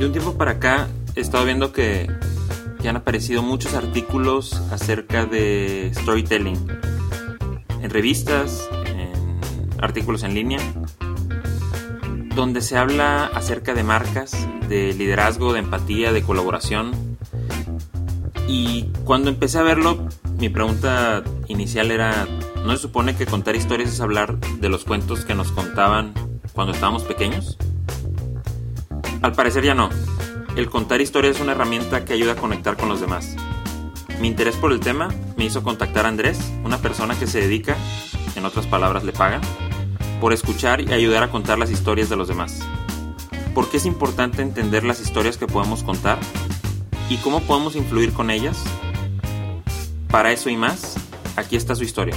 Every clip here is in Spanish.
De un tiempo para acá he estado viendo que, han aparecido muchos artículos acerca de storytelling en revistas, en artículos en línea, donde se habla acerca de marcas, de liderazgo, de empatía, de colaboración. Y cuando empecé a verlo, mi pregunta inicial era, ¿no se supone que contar historias es hablar de los cuentos que nos contaban cuando estábamos pequeños? Al parecer ya no. El contar historias es una herramienta que ayuda a conectar con los demás. Mi interés por el tema me hizo contactar a Andrés, una persona que se dedica, en otras palabras le pagan, por escuchar y ayudar a contar las historias de los demás. ¿Por qué es importante entender las historias que podemos contar? ¿Y cómo podemos influir con ellas? Para eso y más, aquí está su historia.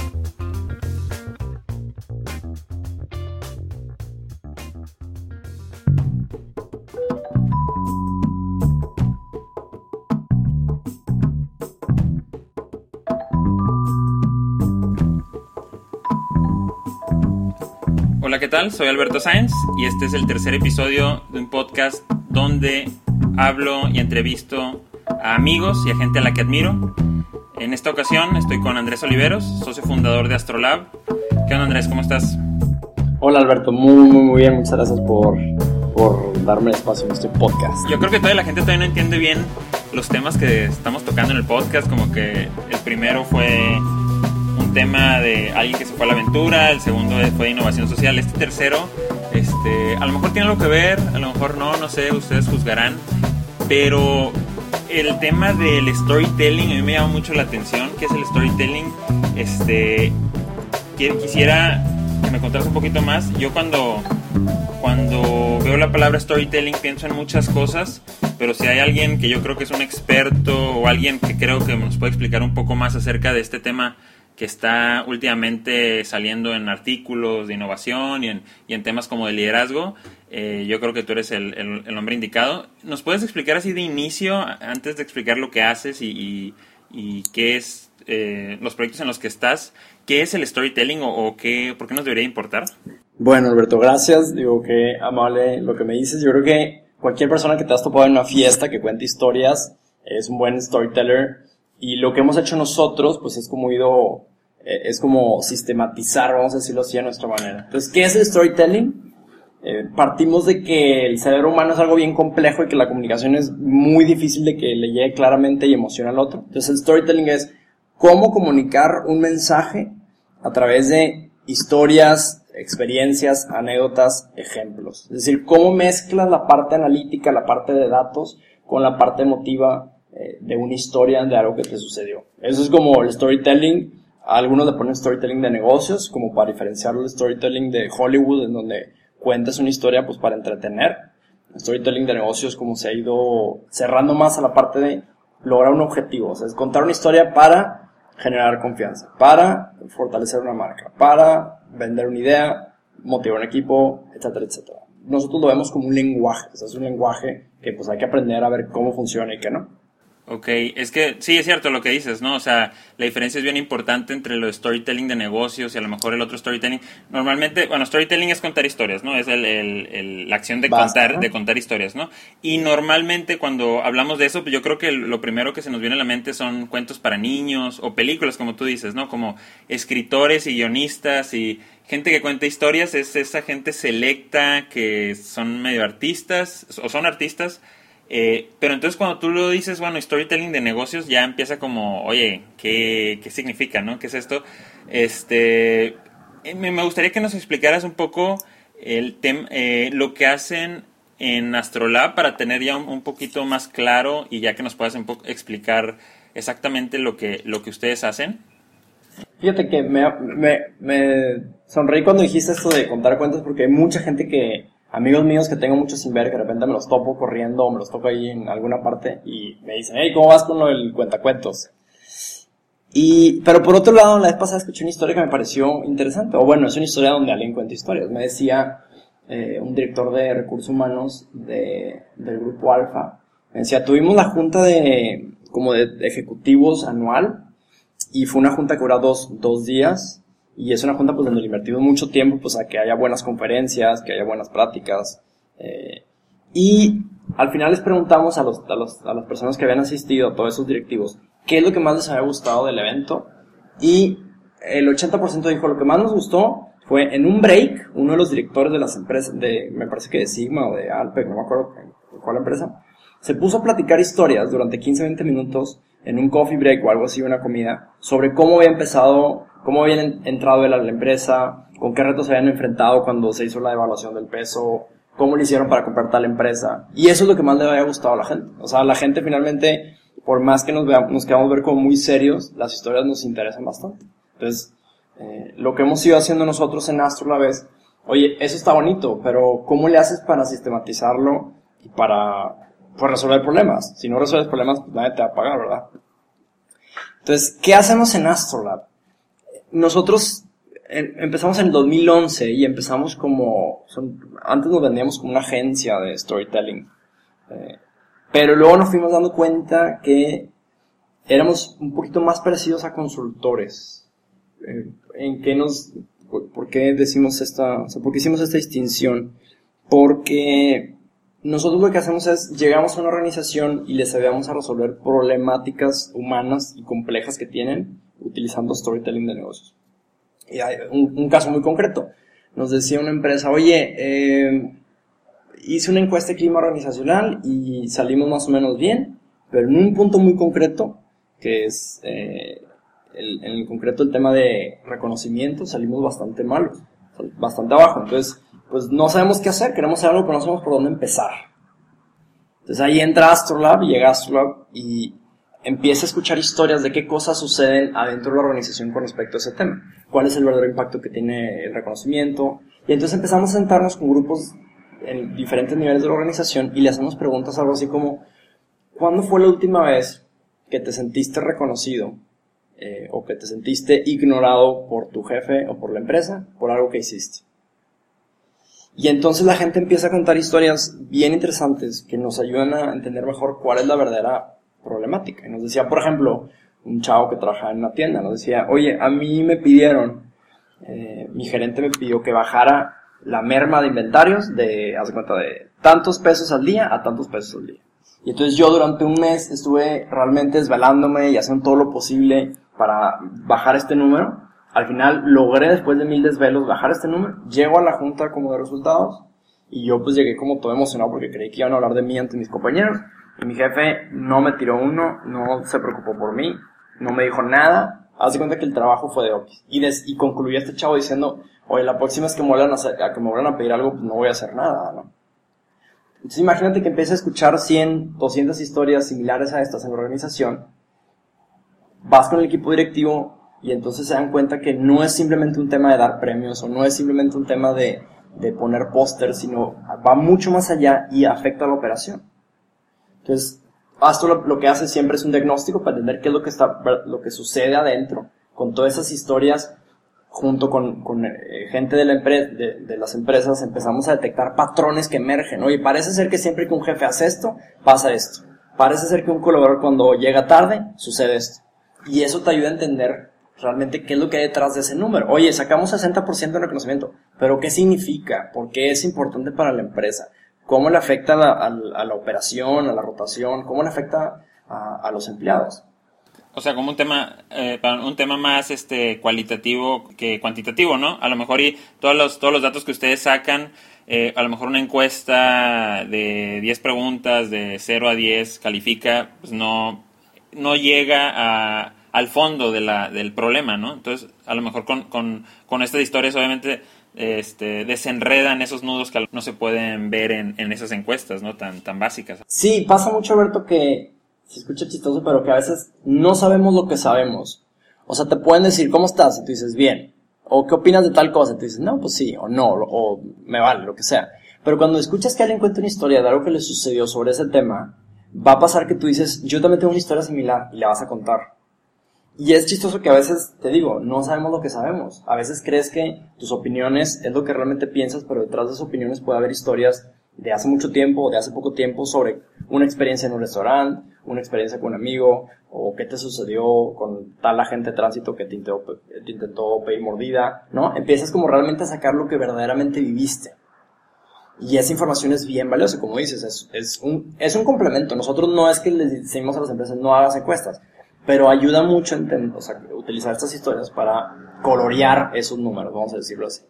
Tal? Soy Alberto Sáenz y este es el tercer episodio de un podcast donde hablo y entrevisto a amigos y a gente a la que admiro. En esta ocasión estoy con Andrés Oliveros, socio fundador de Astrolab. ¿Qué onda Andrés? ¿Cómo estás? Hola Alberto, muy muy muy bien, muchas gracias por, por darme espacio en este podcast. Yo creo que toda la gente todavía no entiende bien los temas que estamos tocando en el podcast, como que el primero fue tema de alguien que se fue a la aventura, el segundo fue de innovación social, este tercero, este, a lo mejor tiene algo que ver, a lo mejor no, no sé, ustedes juzgarán, pero el tema del storytelling a mí me llama mucho la atención, ¿qué es el storytelling? Este, quisiera que me contaras un poquito más, yo cuando, cuando veo la palabra storytelling pienso en muchas cosas, pero si hay alguien que yo creo que es un experto o alguien que creo que nos puede explicar un poco más acerca de este tema, que está últimamente saliendo en artículos de innovación y en, y en temas como de liderazgo, eh, yo creo que tú eres el, el, hombre indicado. ¿Nos puedes explicar así de inicio, antes de explicar lo que haces y, y, qué es eh, los proyectos en los que estás, qué es el storytelling o, qué, por qué nos debería importar? Bueno, Alberto, gracias. Digo que amable lo que me dices. Yo creo que cualquier persona que te has topado en una fiesta que cuente historias es un buen storyteller y lo que hemos hecho nosotros, pues es como ido, eh, es como sistematizar, vamos a decirlo así, a nuestra manera. Entonces, ¿qué es el storytelling? Eh, partimos de que el cerebro humano es algo bien complejo y que la comunicación es muy difícil de que le llegue claramente y emocione al otro. Entonces, el storytelling es cómo comunicar un mensaje a través de historias, experiencias, anécdotas, ejemplos. Es decir, cómo mezclas la parte analítica, la parte de datos, con la parte emotiva eh, de una historia de algo que te sucedió. Eso es como el storytelling. Algunos le ponen storytelling de negocios, como para diferenciar el storytelling de Hollywood, en donde cuentas una historia pues para entretener. El storytelling de negocios como se ha ido cerrando más a la parte de lograr un objetivo. O sea, es contar una historia para generar confianza, para fortalecer una marca, para vender una idea, motivar un equipo, etcétera, etcétera. Nosotros lo vemos como un lenguaje, o sea, es un lenguaje que pues hay que aprender a ver cómo funciona y qué no. Ok, es que sí es cierto lo que dices, ¿no? O sea, la diferencia es bien importante entre lo de storytelling de negocios y a lo mejor el otro storytelling. Normalmente, bueno, storytelling es contar historias, ¿no? Es el, el, el la acción de Basta, contar, ¿no? de contar historias, ¿no? Y normalmente cuando hablamos de eso, pues yo creo que lo primero que se nos viene a la mente son cuentos para niños o películas, como tú dices, ¿no? Como escritores y guionistas y gente que cuenta historias, es esa gente selecta que son medio artistas o son artistas eh, pero entonces cuando tú lo dices, bueno, storytelling de negocios, ya empieza como, oye, ¿qué, qué significa, no? ¿Qué es esto? Este, eh, me gustaría que nos explicaras un poco el tema, eh, lo que hacen en Astrolab para tener ya un, un, poquito más claro y ya que nos puedas explicar exactamente lo que, lo que ustedes hacen. Fíjate que me, me, me sonreí cuando dijiste esto de contar cuentos porque hay mucha gente que amigos míos que tengo mucho sin ver, que de repente me los topo corriendo o me los toco ahí en alguna parte y me dicen, hey, ¿cómo vas con lo del cuentacuentos? Y, pero por otro lado, la vez pasada escuché una historia que me pareció interesante, o bueno, es una historia donde alguien cuenta historias. Me decía eh, un director de recursos humanos de, del grupo Alfa, me decía, tuvimos la junta de, como de, de ejecutivos anual, y fue una junta que duró dos, dos días, y es una junta pues donde le invertimos mucho tiempo pues a que haya buenas conferencias, que haya buenas prácticas. Eh, y al final les preguntamos a, los, a, los, a las personas que habían asistido, a todos esos directivos, qué es lo que más les había gustado del evento. Y el 80% dijo, lo que más nos gustó fue en un break, uno de los directores de las empresas, de, me parece que de Sigma o de Alpec, no me acuerdo cuál empresa, se puso a platicar historias durante 15-20 minutos en un coffee break o algo así, una comida, sobre cómo había empezado, cómo habían entrado en la empresa, con qué retos se habían enfrentado cuando se hizo la evaluación del peso, cómo lo hicieron para comprar tal empresa. Y eso es lo que más le había gustado a la gente. O sea, la gente finalmente, por más que nos, veamos, nos ver como muy serios, las historias nos interesan bastante. Entonces, eh, lo que hemos ido haciendo nosotros en Astro la vez, oye, eso está bonito, pero ¿cómo le haces para sistematizarlo y para pues, resolver problemas? Si no resuelves problemas, pues nadie te va a pagar, ¿verdad? Entonces, ¿qué hacemos en Astrolab? Nosotros empezamos en 2011 y empezamos como, antes nos vendíamos como una agencia de storytelling, eh, pero luego nos fuimos dando cuenta que éramos un poquito más parecidos a consultores. Eh, ¿En qué nos, por, qué decimos esta, o sea, por qué hicimos esta distinción? Porque nosotros lo que hacemos es, llegamos a una organización y les ayudamos a resolver problemáticas humanas y complejas que tienen utilizando storytelling de negocios. Y hay un, caso muy concreto. Nos decía una empresa, oye, eh, hice una encuesta de clima organizacional y salimos más o menos bien, pero en un punto muy concreto, que es eh, el, en el concreto el tema de reconocimiento, salimos bastante malos, bastante abajo. Entonces, pues no sabemos qué hacer, queremos hacer algo, pero no sabemos por dónde empezar. Entonces ahí entra Astrolab llega Astrolab y empieza a escuchar historias de qué cosas suceden adentro de la organización con respecto a ese tema. Cuál es el verdadero impacto que tiene el reconocimiento. Y entonces empezamos a sentarnos con grupos en diferentes niveles de la organización y le hacemos preguntas algo así como, ¿cuándo fue la última vez que te sentiste reconocido eh, o que te sentiste ignorado por tu jefe o por la empresa por algo que hiciste? Y entonces la gente empieza a contar historias bien interesantes que nos ayudan a entender mejor cuál es la verdadera problemática. Y nos decía, por ejemplo, un chavo que trabajaba en una tienda, nos decía, oye, a mí me pidieron, eh, mi gerente me pidió que bajara la merma de inventarios de, cuenta, de tantos pesos al día a tantos pesos al día. Y entonces yo durante un mes estuve realmente desvelándome y haciendo todo lo posible para bajar este número. Al final logré después de mil desvelos bajar este número. Llego a la junta como de resultados y yo pues llegué como todo emocionado porque creí que iban a hablar de mí ante mis compañeros. Y mi jefe no me tiró uno, no se preocupó por mí, no me dijo nada. Haz de cuenta que el trabajo fue de Opis. Y, des, y concluyó este chavo diciendo, oye, la próxima vez que me vuelvan a, que me a pedir algo, pues no voy a hacer nada, ¿no? Entonces imagínate que empieces a escuchar 100, 200 historias similares a estas en la organización. Vas con el equipo directivo y entonces se dan cuenta que no es simplemente un tema de dar premios o no es simplemente un tema de, de poner póster, sino va mucho más allá y afecta a la operación. Entonces, Astro lo, que hace siempre es un diagnóstico para entender qué es lo que, está, lo que sucede adentro, con todas esas historias, junto con, con eh, gente de, la de, de, las empresas, empezamos a detectar patrones que emergen. Oye, parece ser que siempre que un jefe hace esto, pasa esto. Parece ser que un colaborador cuando llega tarde, sucede esto. Y eso te ayuda a entender realmente qué es lo que hay detrás de ese número. Oye, sacamos 60% de reconocimiento, pero ¿qué significa? ¿Por qué es importante para la empresa? cómo le afecta a la, operación, a la rotación, cómo le afecta a, los empleados. O sea, como un tema, eh, un tema más este cualitativo que cuantitativo, ¿no? A lo mejor y todos los, todos los datos que ustedes sacan, eh, a lo mejor una encuesta de 10 preguntas de 0 a 10 califica, pues no, no llega a, al fondo de la, del problema, ¿no? Entonces, a lo mejor con, con, con estas historias, obviamente, este, desenredan esos nudos que no se pueden ver en, en esas encuestas, ¿no? Tan, tan básicas. Sí, pasa mucho, Alberto, que se escucha chistoso, pero que a veces no sabemos lo que sabemos. O sea, te pueden decir, ¿cómo estás? Y tú dices, bien. O, ¿qué opinas de tal cosa? Y tú dices, no, pues sí, o no, o me vale, lo que sea. Pero cuando escuchas que alguien cuenta una historia de algo que le sucedió sobre ese tema, va a pasar que tú dices, yo también tengo una historia similar y la vas a contar. Y es chistoso que a veces, te digo, no sabemos lo que sabemos. A veces crees que tus opiniones es lo que realmente piensas, pero detrás de esas opiniones puede haber historias de hace mucho tiempo o de hace poco tiempo sobre una experiencia en un restaurante, una experiencia con un amigo, o qué te sucedió con tal agente de tránsito que te intentó, te intentó pedir mordida, ¿no? Empiezas como realmente a sacar lo que verdaderamente viviste. Y esa información es bien valiosa, como dices, es, es, un, es un complemento. Nosotros no es que les decimos a las empresas no hagas encuestas, pero ayuda mucho a o sea, utilizar estas historias para colorear esos números, vamos a decirlo así.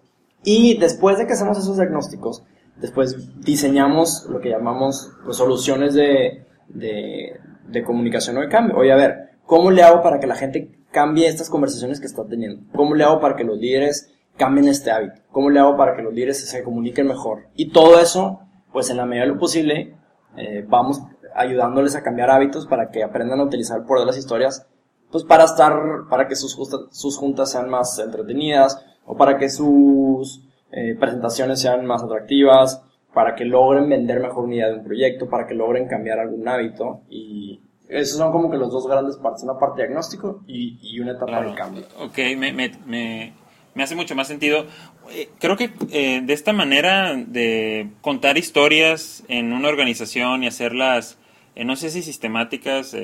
Y después de que hacemos esos diagnósticos, después diseñamos lo que llamamos pues, soluciones de, de, comunicación o de cambio. Oye, a ver, ¿cómo le hago para que la gente cambie estas conversaciones que está teniendo? ¿Cómo le hago para que los líderes cambien este hábito? ¿Cómo le hago para que los líderes se comuniquen mejor? Y todo eso, pues en la medida de lo posible, eh, vamos ayudándoles a cambiar hábitos para que aprendan a utilizar el poder de las historias, pues para estar, para que sus, sus juntas sean más entretenidas o para que sus eh, presentaciones sean más atractivas, para que logren vender mejor una idea de un proyecto, para que logren cambiar algún hábito y esos son como que los dos grandes partes, una parte diagnóstico y, y una etapa de cambio. Ok, me, me, me, me, hace mucho más sentido. Eh, creo que eh, de esta manera de contar historias en una organización y hacerlas, eh, no sé si sistemáticas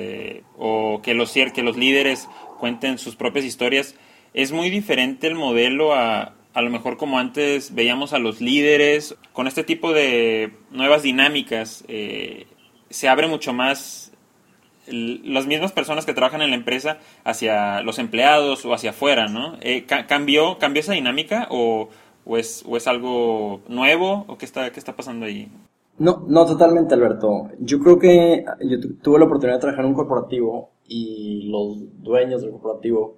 o que los, que los líderes cuenten sus propias historias, es muy diferente el modelo a, a lo mejor como antes veíamos a los líderes, con este tipo de nuevas dinámicas, se abre mucho más las mismas personas que trabajan en la empresa hacia los empleados o hacia afuera, ¿no? Eh, ¿cambió, ¿Cambió esa dinámica o, o, es, o es algo nuevo o qué está, qué está pasando ahí? No, no, totalmente, Alberto. Yo creo que yo tuve la oportunidad de trabajar en un corporativo y los dueños del corporativo,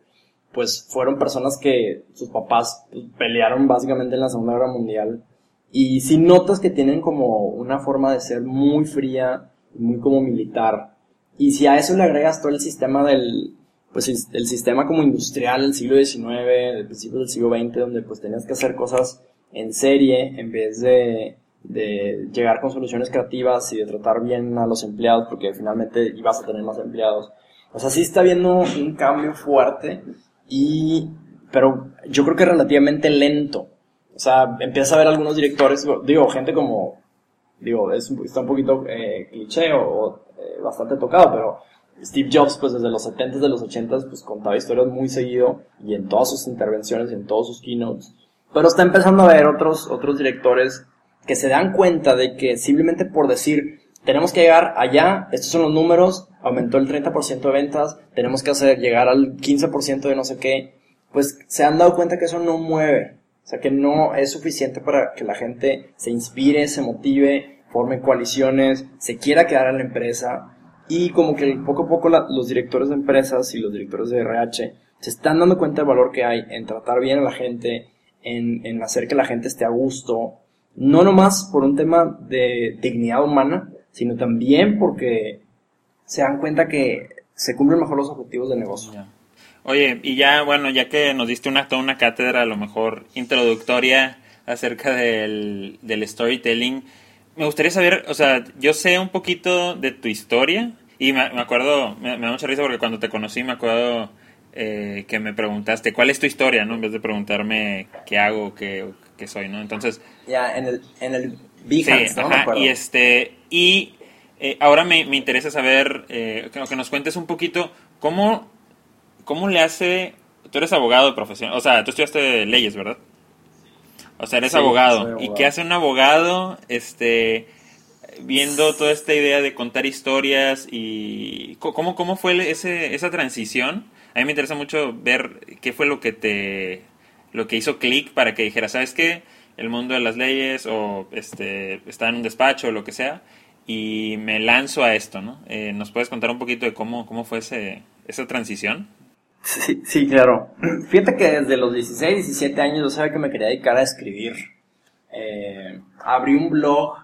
pues fueron personas que sus papás pelearon básicamente en la Segunda Guerra Mundial y si notas que tienen como una forma de ser muy fría, muy como militar, y si a eso le agregas todo el sistema del, pues el, sistema como industrial del siglo XIX, del principio del siglo XX, donde pues tenías que hacer cosas en serie en vez de, de llegar con soluciones creativas y de tratar bien a los empleados, porque finalmente ibas a tener más empleados. O sea, sí está habiendo un cambio fuerte y, pero yo creo que relativamente lento. O sea, empieza a ver algunos directores, digo, gente como, digo, es, está un poquito eh, cliché o eh, bastante tocado, pero Steve Jobs, pues desde los 70s, de los 80s, pues contaba historias muy seguido y en todas sus intervenciones en todos sus keynotes. Pero está empezando a ver otros, otros directores que se dan cuenta de que simplemente por decir, tenemos que llegar allá, estos son los números, aumentó el 30% de ventas, tenemos que hacer llegar al 15% de no sé qué, pues se han dado cuenta que eso no mueve. O sea, que no es suficiente para que la gente se inspire, se motive, forme coaliciones, se quiera quedar en la empresa y como que poco a poco los directores de empresas y los directores de RH se están dando cuenta del valor que hay en tratar bien a la gente, en, en hacer que la gente esté a gusto, no nomás por un tema de dignidad humana, sino también porque se dan cuenta que se cumplen mejor los objetivos de negocio. Oye, y ya, bueno, ya que nos diste una, una cátedra a lo mejor introductoria acerca del, del storytelling, me gustaría saber, o sea, yo sé un poquito de tu historia y me, acuerdo, me, da mucha risa porque cuando te conocí me acuerdo eh, que me preguntaste cuál es tu historia, ¿no? En vez de preguntarme qué hago, qué, qué soy, ¿no? Entonces... Ya, en el, en el Behance, ¿no? Ajá, y este, y eh, ahora me, me, interesa saber, eh, que, que nos cuentes un poquito cómo, cómo le hace, tú eres abogado de profesión, o sea, tú estudiaste leyes, ¿verdad? O sea, eres abogado. ¿Y qué hace un abogado este, viendo toda esta idea de contar historias y cómo, cómo fue ese, esa transición? A mí me interesa mucho ver qué fue lo que te lo que hizo clic para que dijera, ¿sabes qué? El mundo de las leyes o este está en un despacho o lo que sea y me lanzo a esto, ¿no? Eh, ¿Nos puedes contar un poquito de cómo, cómo fue ese, esa transición? Sí, sí, claro. Fíjate que desde los 16, 17 años yo sabía que me quería dedicar a escribir. Eh, abrí un blog,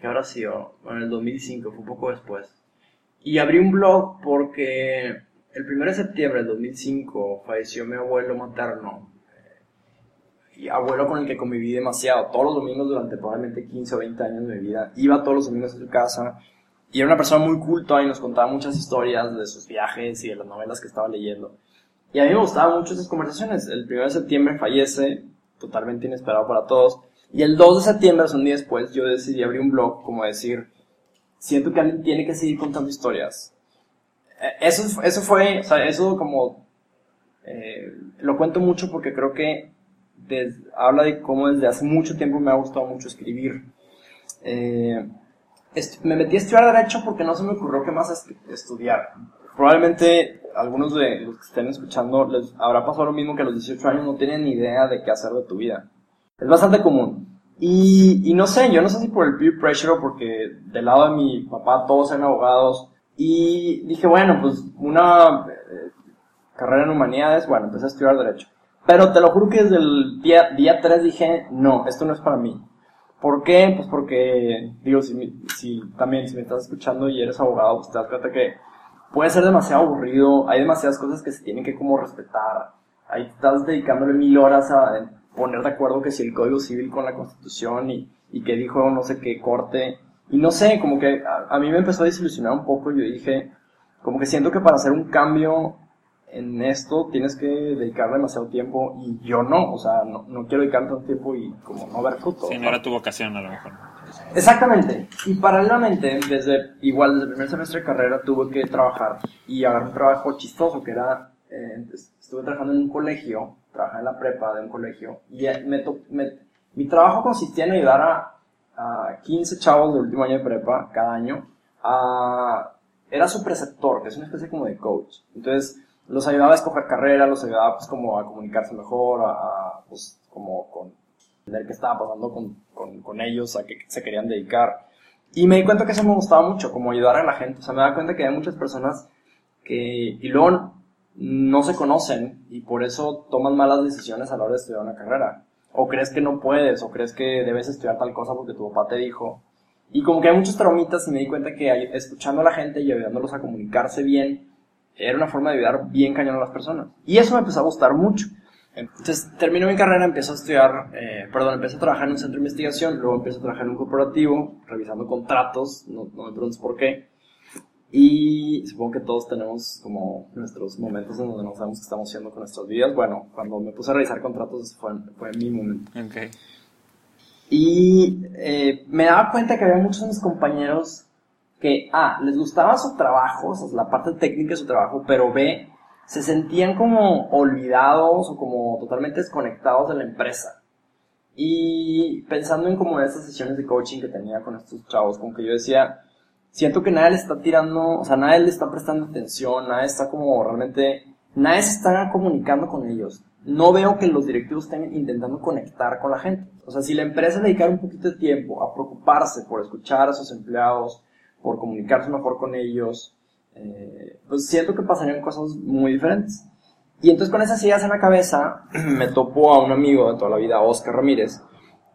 que ahora sí, bueno, en el 2005, fue un poco después. Y abrí un blog porque el 1 de septiembre del 2005 falleció mi abuelo materno. Y abuelo con el que conviví demasiado. Todos los domingos durante probablemente 15 o 20 años de mi vida. Iba todos los domingos a su casa. Y era una persona muy culta y nos contaba muchas historias de sus viajes y de las novelas que estaba leyendo. Y a mí me gustaban mucho esas conversaciones. El 1 de septiembre fallece, totalmente inesperado para todos. Y el 2 de septiembre, un día después, yo decidí abrir un blog, como decir, siento que alguien tiene que seguir contando historias. E, eso, eso fue, o sea, eso como, eh, lo cuento mucho porque creo que habla de cómo desde hace mucho tiempo me ha gustado mucho escribir. eh, me metí a estudiar Derecho porque no se me ocurrió qué más estudiar. Probablemente algunos de los que estén escuchando les habrá pasado lo mismo que a los 18 años no tienen ni idea de qué hacer de tu vida. Es bastante común. Y, no sé, yo no sé si por el peer pressure o porque del lado de mi papá todos eran abogados. Y dije, bueno, pues una eh, carrera en humanidades, bueno, empecé a estudiar Derecho. Pero te lo juro que desde el día, día 3 dije, no, esto no es para mí. ¿Por qué? Pues porque, digo, si, si también, si me estás escuchando y eres abogado, pues te das cuenta que puede ser demasiado aburrido, hay demasiadas cosas que se tienen que como respetar. Ahí estás dedicándole mil horas a poner de acuerdo que si el Código Civil con la Constitución y, y que dijo no sé qué corte. Y no sé, como que a, mí me empezó a desilusionar un poco y yo dije, como que siento que para hacer un cambio en esto tienes que dedicar demasiado tiempo y yo no, o sea, no, no quiero dedicar tanto tiempo y como no ver fruto. Sí, no era tu vocación a lo mejor. Exactamente. Y paralelamente, desde igual desde el primer semestre de carrera tuve que trabajar y agarrar un trabajo chistoso que era, eh, estuve trabajando en un colegio, trabajé en la prepa de un colegio y me, me mi trabajo consistía en ayudar a, a 15 chavos del último año de prepa cada año a... Era su preceptor, que es una especie como de coach. Entonces, los ayudaba a escoger carrera, los ayudaba pues como a comunicarse mejor, a, pues como con entender qué estaba pasando con, con, con, ellos, a qué se querían dedicar. Y me di cuenta que eso me gustaba mucho, como ayudar a la gente. O sea, me da cuenta que hay muchas personas que, y luego no se conocen y por eso toman malas decisiones a la hora de estudiar una carrera. O crees que no puedes, o crees que debes estudiar tal cosa porque tu papá te dijo. Y como que hay muchos traumitas y me di cuenta que escuchando a la gente y ayudándolos a comunicarse bien, era una forma de ayudar bien cañón a las personas. Y eso me empezó a gustar mucho. Entonces termino mi carrera, empiezo a estudiar, eh, perdón, empecé a trabajar en un centro de investigación, luego empiezo a trabajar en un corporativo, revisando contratos, no, no me preguntes por qué. Y supongo que todos tenemos como nuestros momentos en donde no sabemos qué estamos haciendo con nuestras vidas. Bueno, cuando me puse a revisar contratos fue, fue mi momento. Okay. Y eh, me daba cuenta que había muchos de mis compañeros que A, les gustaba su trabajo, la parte técnica de su trabajo, pero B, se sentían como olvidados o como totalmente desconectados de la empresa. Y pensando en como esas sesiones de coaching que tenía con estos chavos, como que yo decía, siento que nadie le está tirando, o sea, nadie le está prestando atención, nadie está como realmente, nadie se está comunicando con ellos. No veo que los directivos estén intentando conectar con la gente. O sea, si la empresa dedicara un poquito de tiempo a preocuparse por escuchar a sus empleados, por comunicarse mejor con ellos, eh, pues siento que pasarían cosas muy diferentes. Y entonces con esas ideas en la cabeza me topo a un amigo de toda la vida, Oscar Ramírez,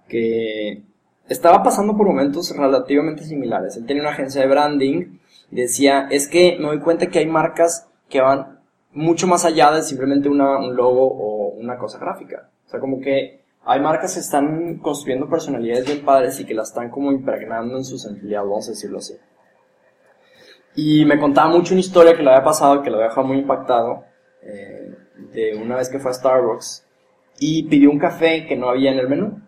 que estaba pasando por momentos relativamente similares. Él tenía una agencia de branding y decía, es que me doy cuenta que hay marcas que van mucho más allá de simplemente una, un logo o una cosa gráfica. O sea, como que hay marcas que están construyendo personalidades bien padres y que las están como impregnando en sus empleados, vamos a decirlo así. Y me contaba mucho una historia que le había pasado, que lo había dejado muy impactado, eh, de una vez que fue a Starbucks y pidió un café que no había en el menú.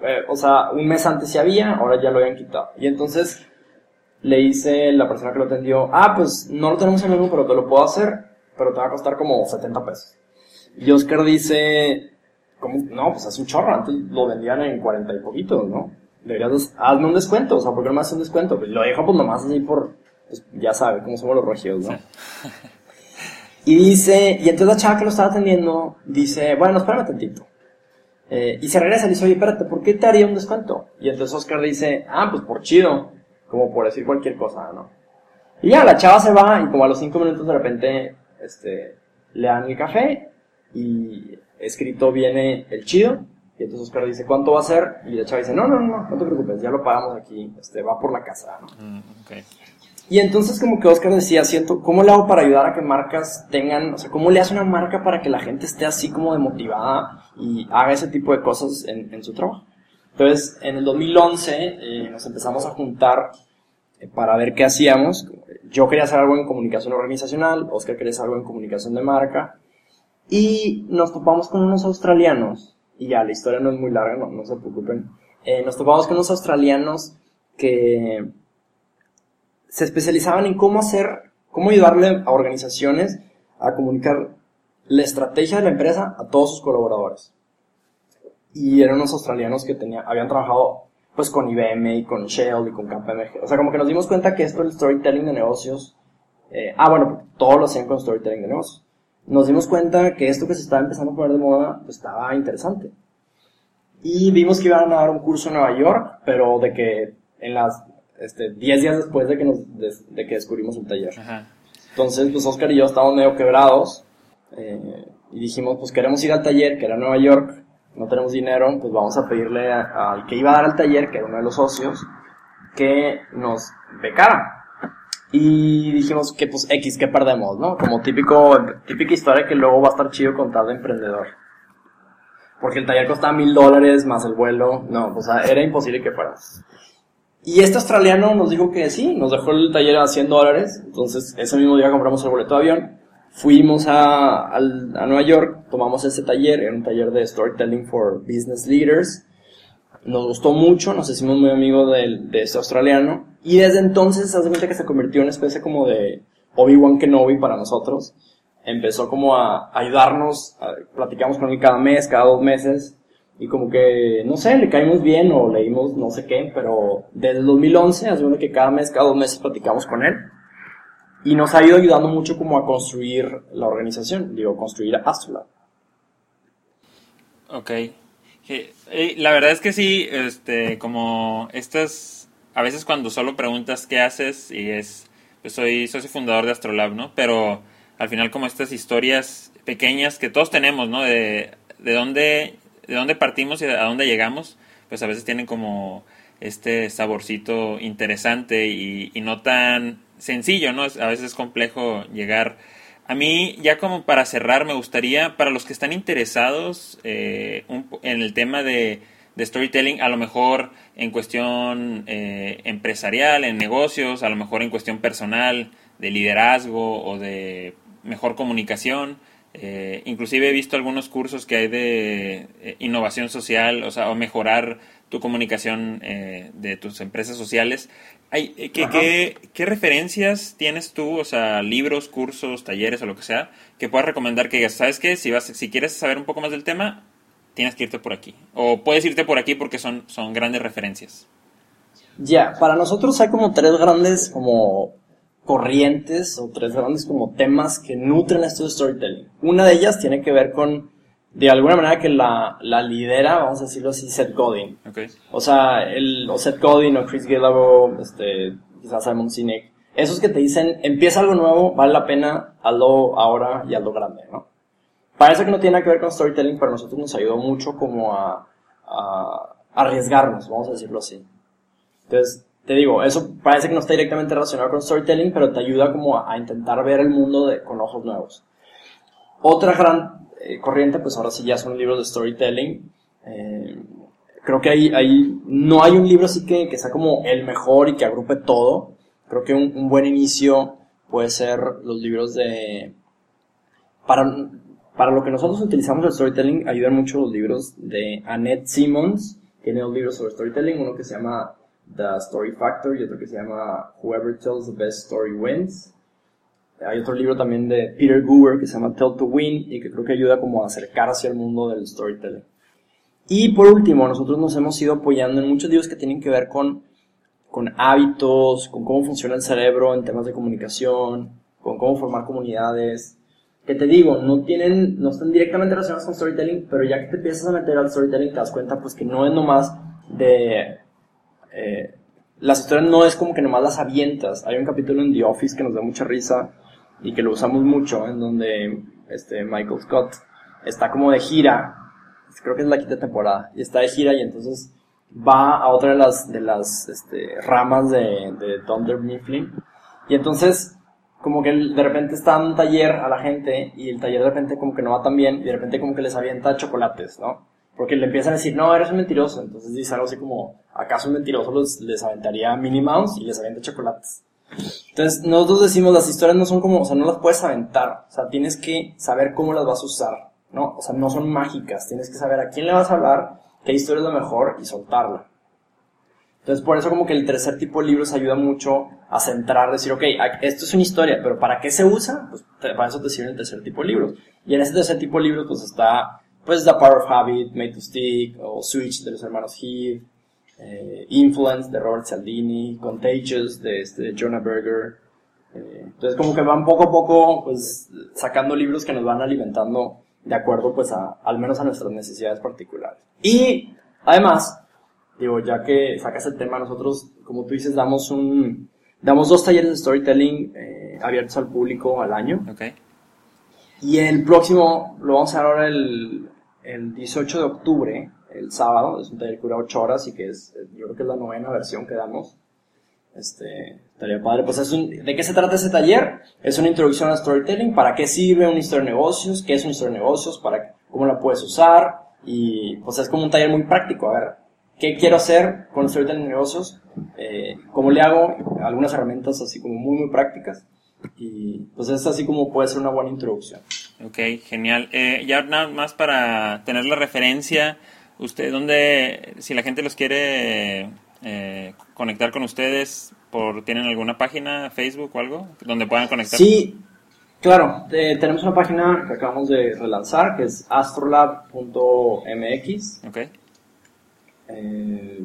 Eh, o sea, un mes antes sí había, ahora ya lo habían quitado. Y entonces le dice la persona que lo atendió, ah, pues no lo tenemos en el menú, pero te lo puedo hacer, pero te va a costar como 70 pesos. Y Oscar dice. No, pues hace un chorro, antes lo vendían en 40 y poquitos, ¿no? Deberías, hazme un descuento, o sea, ¿por qué no me haces un descuento? Pues lo dejo pues nomás así por, pues, ya sabe cómo somos los regios, ¿no? y dice, y entonces la chava que lo estaba atendiendo dice, bueno, espérame tantito. Eh, y se regresa y dice, oye, espérate, ¿por qué te haría un descuento? Y entonces Oscar dice, ah, pues por chido, como por decir cualquier cosa, ¿no? Y ya, la chava se va y como a los cinco minutos de repente, este, le dan el café y escrito viene el chido. Y entonces Oscar dice, ¿cuánto va a ser? Y la chava dice, no, no, no, no te preocupes, ya lo pagamos aquí, este, va por la casa, ¿no? Mm, okay. Y entonces como que Oscar decía, siento, ¿cómo le hago para ayudar a que marcas tengan, o sea, cómo le hace una marca para que la gente esté así como demotivada y haga ese tipo de cosas en, en su trabajo? Entonces, en el 2011 eh, nos empezamos a juntar eh, para ver qué hacíamos. Yo quería hacer algo en comunicación organizacional, Oscar quería hacer algo en comunicación de marca. Y nos topamos con unos australianos, y ya, la historia no es muy larga, no, no se preocupen. Eh, nos topamos con unos australianos que se especializaban en cómo hacer, cómo ayudarle a organizaciones a comunicar la estrategia de la empresa a todos sus colaboradores. Y eran unos australianos que tenía, habían trabajado, pues con IBM y con Shell y con KPMG. O sea, como que nos dimos cuenta que esto del storytelling de negocios, eh, ah, bueno, todo lo hacían con storytelling de negocios. Nos dimos cuenta que esto que se estaba empezando a poner de moda, pues estaba interesante. Y vimos que iban a dar un curso en Nueva York, pero de que en las, este, 10 días después de que nos, de, que descubrimos el taller. Entonces, pues Oscar y yo estábamos medio quebrados, eh, y dijimos, pues queremos ir al taller, que era Nueva York, no tenemos dinero, pues vamos a pedirle al que iba a dar al taller, que era uno de los socios, que nos becara. Y dijimos que pues X, que perdemos, ¿no? Como típico, típica historia que luego va a estar chido contar de emprendedor. Porque el taller costaba mil dólares más el vuelo. No, pues era imposible que fueras. Y este australiano nos dijo que sí, nos dejó el taller a 100 dólares. Entonces ese mismo día compramos el boleto de avión Fuimos a, a, Nueva York, tomamos ese taller, era un taller de Storytelling for Business Leaders. Nos gustó mucho, nos hicimos muy amigos de, de este australiano. Y desde entonces, hace cuenta que se convirtió en una especie como de Obi-Wan Kenobi para nosotros. Empezó como a ayudarnos, platicamos con él cada mes, cada dos meses. Y como que, no sé, le caímos bien o leímos no sé qué, pero desde el 2011, hace cuenta que cada mes, cada dos meses platicamos con él y nos ha ido ayudando mucho como a construir la organización, digo, construir Astrolab. Ok. Eh, la verdad es que sí, este, como estas, a veces cuando solo preguntas qué haces y es, pues soy socio fundador de Astrolab, ¿no? Pero al final como estas historias pequeñas que todos tenemos, ¿no? De, de dónde, de dónde partimos y a dónde llegamos, pues a veces tienen como este saborcito interesante y, y no tan sencillo, ¿no? A veces es complejo llegar. A mí, ya como para cerrar, me gustaría, para los que están interesados eh, en el tema de, storytelling, a lo mejor en cuestión eh, empresarial, en negocios, a lo mejor en cuestión personal, de liderazgo o de mejor comunicación. Eh, inclusive he visto algunos cursos que hay de innovación social, o sea, o mejorar tu comunicación de tus empresas sociales. Eh, ¿qué, qué, referencias tienes tú, o sea, libros, cursos, talleres o lo que sea, que puedas recomendar que digas, ¿sabes qué? Si, vas, si quieres saber un poco más del tema, tienes que irte por aquí. O puedes irte por aquí porque son, son grandes referencias. Ya, para nosotros hay como tres grandes como corrientes o tres grandes como temas que nutren esto de storytelling. Una de ellas tiene que ver con de alguna manera que la, la lidera, vamos a decirlo así, Seth Godin. O sea, el, o Seth Godin o Chris Gallagher, este, quizás Simon Sinek, esos que te dicen, empieza algo nuevo, vale la pena, hazlo ahora y hazlo grande, ¿no? Parece que no tiene nada que ver con storytelling, pero a nosotros nos ayudó mucho como a, a arriesgarnos, vamos a decirlo así. Entonces, te digo, eso parece que no está directamente relacionado con storytelling, pero te ayuda como a, intentar ver el mundo de, con ojos nuevos. Otra gran eh, corriente, pues ahora sí ya son libros de storytelling. Eh, creo que ahí, ahí no hay un libro así que, que sea como el mejor y que agrupe todo. Creo que un, buen inicio puede ser los libros de... Para, para lo que nosotros utilizamos el storytelling, ayudan mucho los libros de Annette Simmons. Tiene dos libros sobre storytelling, uno que se llama The Story Factor y otro que se llama Whoever Tells the Best Story Wins. Hay otro libro también de Peter Goober que se llama Tell to Win y que creo que ayuda como a acercar hacia el mundo del storytelling. Y por último, nosotros nos hemos ido apoyando en muchos libros que tienen que ver con, con hábitos, con cómo funciona el cerebro en temas de comunicación, con cómo formar comunidades. Que te digo, no tienen, no están directamente relacionados con storytelling, pero ya que te empiezas a meter al storytelling te das cuenta pues que no es nomás de... Eh, las historias no es como que nomás las avientas. Hay un capítulo en The Office que nos da mucha risa y que lo usamos mucho, en donde este Michael Scott está como de gira, creo que es la quinta temporada, y está de gira y entonces va a otra de las, de las este, ramas de, de Thunder Mifflin, y entonces como que de repente está en un taller a la gente y el taller de repente como que no va tan bien y de repente como que les avienta chocolates, ¿no? Porque le empiezan a decir, no, eres un mentiroso. Entonces dice algo así como, ¿acaso un mentiroso les, les aventaría Minnie Mouse y les avienta chocolates? Entonces, nosotros decimos, las historias no son como, o sea, no las puedes aventar, o sea, tienes que saber cómo las vas a usar, ¿no? O sea, no son mágicas, tienes que saber a quién le vas a hablar, qué historia es la mejor y soltarla. Entonces, por eso como que el tercer tipo de libros ayuda mucho a centrar, decir, ok, esto es una historia, pero ¿para qué se usa? Pues para eso te sirve el tercer tipo de libros. Y en ese tercer tipo de libros, pues está, pues The Power of Habit, Made to Stick, o Switch de los hermanos Heath, eh, Influence de Robert Cialdini, Contagious de este Jonah Berger. Eh, entonces como que van poco a poco pues sacando libros que nos van alimentando de acuerdo pues a, al menos a nuestras necesidades particulares. Y además, digo, ya que sacas el tema, nosotros, como tú dices, damos un, damos dos talleres de storytelling eh, abiertos al público al año. Okay. Y el próximo lo vamos a hacer ahora el, el 18 de octubre, el sábado, es un taller que dura 8 horas y que es, yo creo que es la novena versión que damos. Este, estaría padre. Pues ¿de qué se trata ese taller? Es una introducción a storytelling, para qué sirve una historia de negocios, qué es una historia de negocios, para cómo la puedes usar y pues es como un taller muy práctico. A ver, ¿qué quiero hacer con storytelling de negocios? Eh, ¿Cómo le hago? Algunas herramientas así como muy, muy prácticas. Y pues es así como puede ser una buena introducción. Ok, genial. Eh, ya nada más para tener la referencia, usted, ¿dónde, si la gente los quiere eh, conectar con ustedes, por ¿tienen alguna página, Facebook o algo, donde puedan conectar? Sí, claro. Eh, tenemos una página que acabamos de relanzar, que es astrolab.mx. Ok. Eh,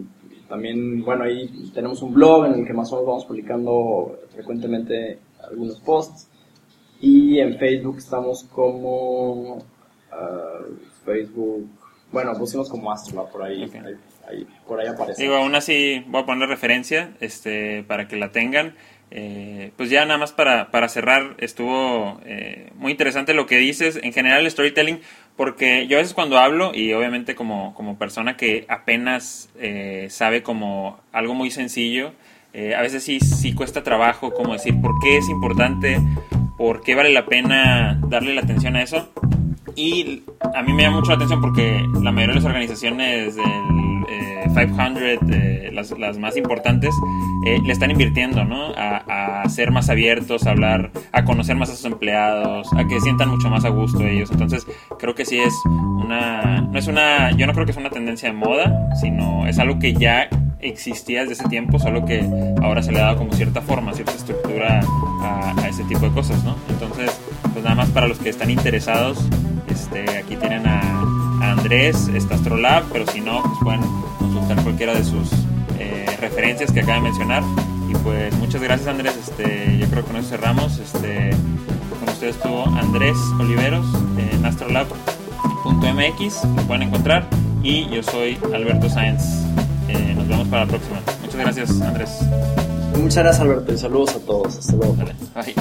también, bueno, ahí tenemos un blog en el que más o menos vamos publicando frecuentemente algunos posts. Y en Facebook estamos como uh, Facebook, bueno, pusimos como Astrolab por ahí, Ok. ahí, ahí- por ahí aparece. Digo, aún así voy a poner referencia este, para que la tengan. Eh, pues ya nada más para, para cerrar, estuvo eh, muy interesante lo que dices. En general el storytelling, porque yo a veces cuando hablo, y obviamente como, como persona que apenas eh, sabe como algo muy sencillo, eh, a veces sí, sí cuesta trabajo como decir por qué es importante, por qué vale la pena darle la atención a eso. Y a mí me llama mucho la atención porque la mayoría de las organizaciones del eh, 500, eh, las, las más importantes, eh, le están invirtiendo, ¿no? A, a ser más abiertos, a hablar, a conocer más a sus empleados, a que sientan mucho más a gusto ellos. Entonces, creo que sí es una, no es una, yo no creo que es una tendencia de moda, sino es algo que ya existía desde ese tiempo, solo que ahora se le ha dado como cierta forma, cierta estructura a, ese tipo de cosas, ¿no? Entonces, pues nada más para los que están interesados, este, aquí tienen a, a Andrés, está Astrolab, pero si no, pues pueden consultar cualquiera de sus eh, referencias que acaba de mencionar. Y pues muchas gracias Andrés, este, yo creo que con eso cerramos. Este, con ustedes estuvo Andrés Oliveros en astrolab.mx, lo pueden encontrar. Y yo soy Alberto Sáenz. Eh, nos vemos para la próxima. Muchas gracias Andrés. Muchas gracias Alberto y saludos a todos. Hasta luego. Vale, bye.